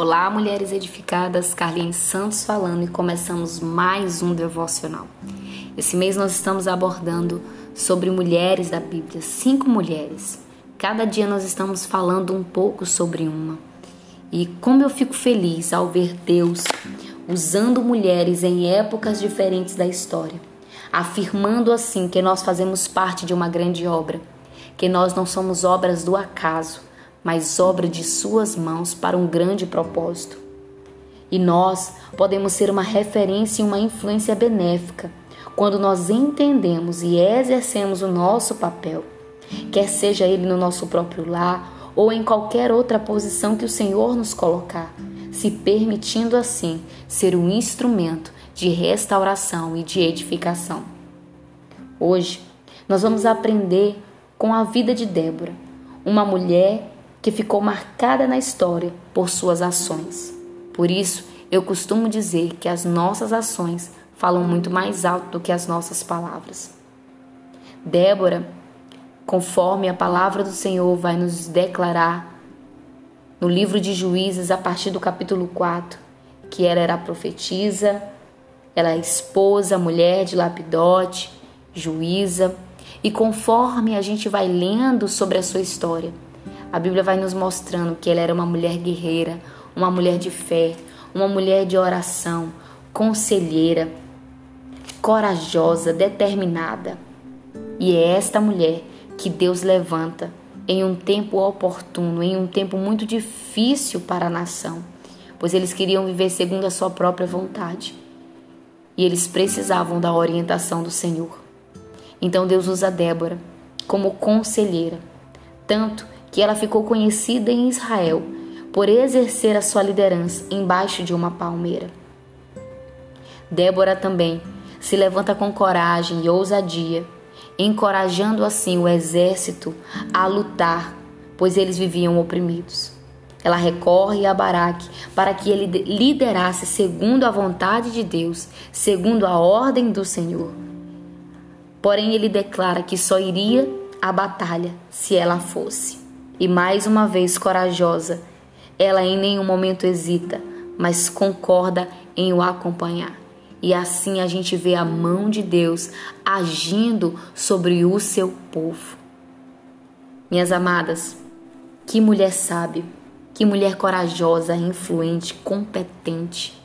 Olá, mulheres edificadas, Carlinhos Santos falando e começamos mais um devocional. Esse mês nós estamos abordando sobre mulheres da Bíblia, cinco mulheres. Cada dia nós estamos falando um pouco sobre uma. E como eu fico feliz ao ver Deus usando mulheres em épocas diferentes da história, afirmando assim que nós fazemos parte de uma grande obra, que nós não somos obras do acaso, mas obra de Suas mãos para um grande propósito. E nós podemos ser uma referência e uma influência benéfica quando nós entendemos e exercemos o nosso papel, quer seja ele no nosso próprio lar ou em qualquer outra posição que o Senhor nos colocar, se permitindo assim ser um instrumento de restauração e de edificação. Hoje, nós vamos aprender com a vida de Débora, uma mulher que ficou marcada na história por suas ações. Por isso, eu costumo dizer que as nossas ações falam muito mais alto do que as nossas palavras. Débora, conforme a palavra do Senhor vai nos declarar no livro de Juízes, a partir do capítulo 4, que ela era profetisa, ela é esposa, mulher de Lapidote, juíza, e conforme a gente vai lendo sobre a sua história, a Bíblia vai nos mostrando que ela era uma mulher guerreira, uma mulher de fé, uma mulher de oração, conselheira, corajosa, determinada. E é esta mulher que Deus levanta em um tempo oportuno, em um tempo muito difícil para a nação, pois eles queriam viver segundo a sua própria vontade. E eles precisavam da orientação do Senhor. Então Deus usa Débora como conselheira, tanto que ela ficou conhecida em Israel por exercer a sua liderança embaixo de uma palmeira. Débora também se levanta com coragem e ousadia, encorajando assim o exército a lutar, pois eles viviam oprimidos. Ela recorre a Baraque para que ele liderasse segundo a vontade de Deus, segundo a ordem do Senhor. Porém, ele declara que só iria à batalha se ela fosse e mais uma vez corajosa. Ela em nenhum momento hesita, mas concorda em o acompanhar. E assim a gente vê a mão de Deus agindo sobre o seu povo. Minhas amadas, que mulher sábia, que mulher corajosa, influente, competente.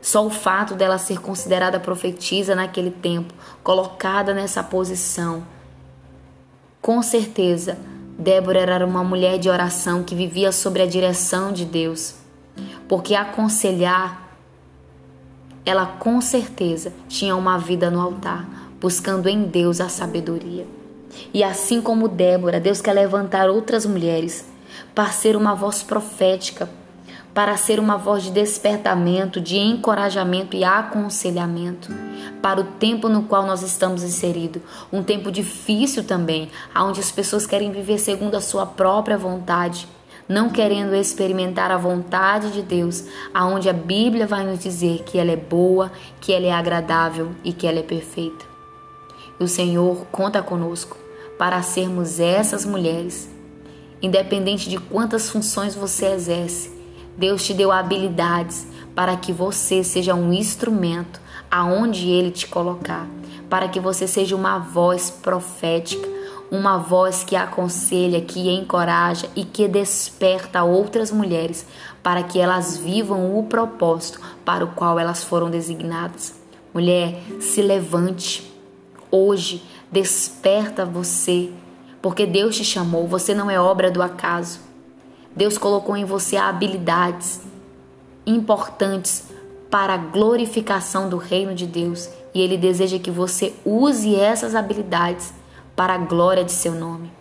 Só o fato dela ser considerada profetisa naquele tempo, colocada nessa posição, com certeza Débora era uma mulher de oração que vivia sob a direção de Deus, porque aconselhar, ela com certeza tinha uma vida no altar, buscando em Deus a sabedoria. E assim como Débora, Deus quer levantar outras mulheres para ser uma voz profética, para ser uma voz de despertamento, de encorajamento e aconselhamento para o tempo no qual nós estamos inseridos. Um tempo difícil também, onde as pessoas querem viver segundo a sua própria vontade, não querendo experimentar a vontade de Deus, aonde a Bíblia vai nos dizer que ela é boa, que ela é agradável e que ela é perfeita. E o Senhor conta conosco para sermos essas mulheres. Independente de quantas funções você exerce, Deus te deu habilidades para que você seja um instrumento aonde ele te colocar, para que você seja uma voz profética, uma voz que aconselha, que encoraja e que desperta outras mulheres para que elas vivam o propósito para o qual elas foram designadas. Mulher, se levante. Hoje desperta você, porque Deus te chamou, você não é obra do acaso. Deus colocou em você habilidades importantes para a glorificação do reino de Deus e Ele deseja que você use essas habilidades para a glória de seu nome.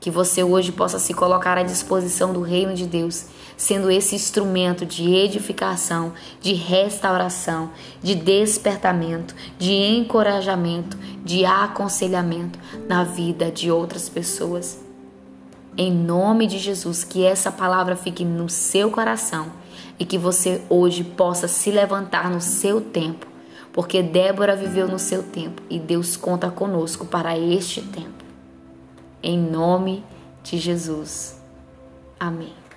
Que você hoje possa se colocar à disposição do reino de Deus, sendo esse instrumento de edificação, de restauração, de despertamento, de encorajamento, de aconselhamento na vida de outras pessoas. Em nome de Jesus, que essa palavra fique no seu coração e que você hoje possa se levantar no seu tempo, porque Débora viveu no seu tempo e Deus conta conosco para este tempo. Em nome de Jesus. Amém.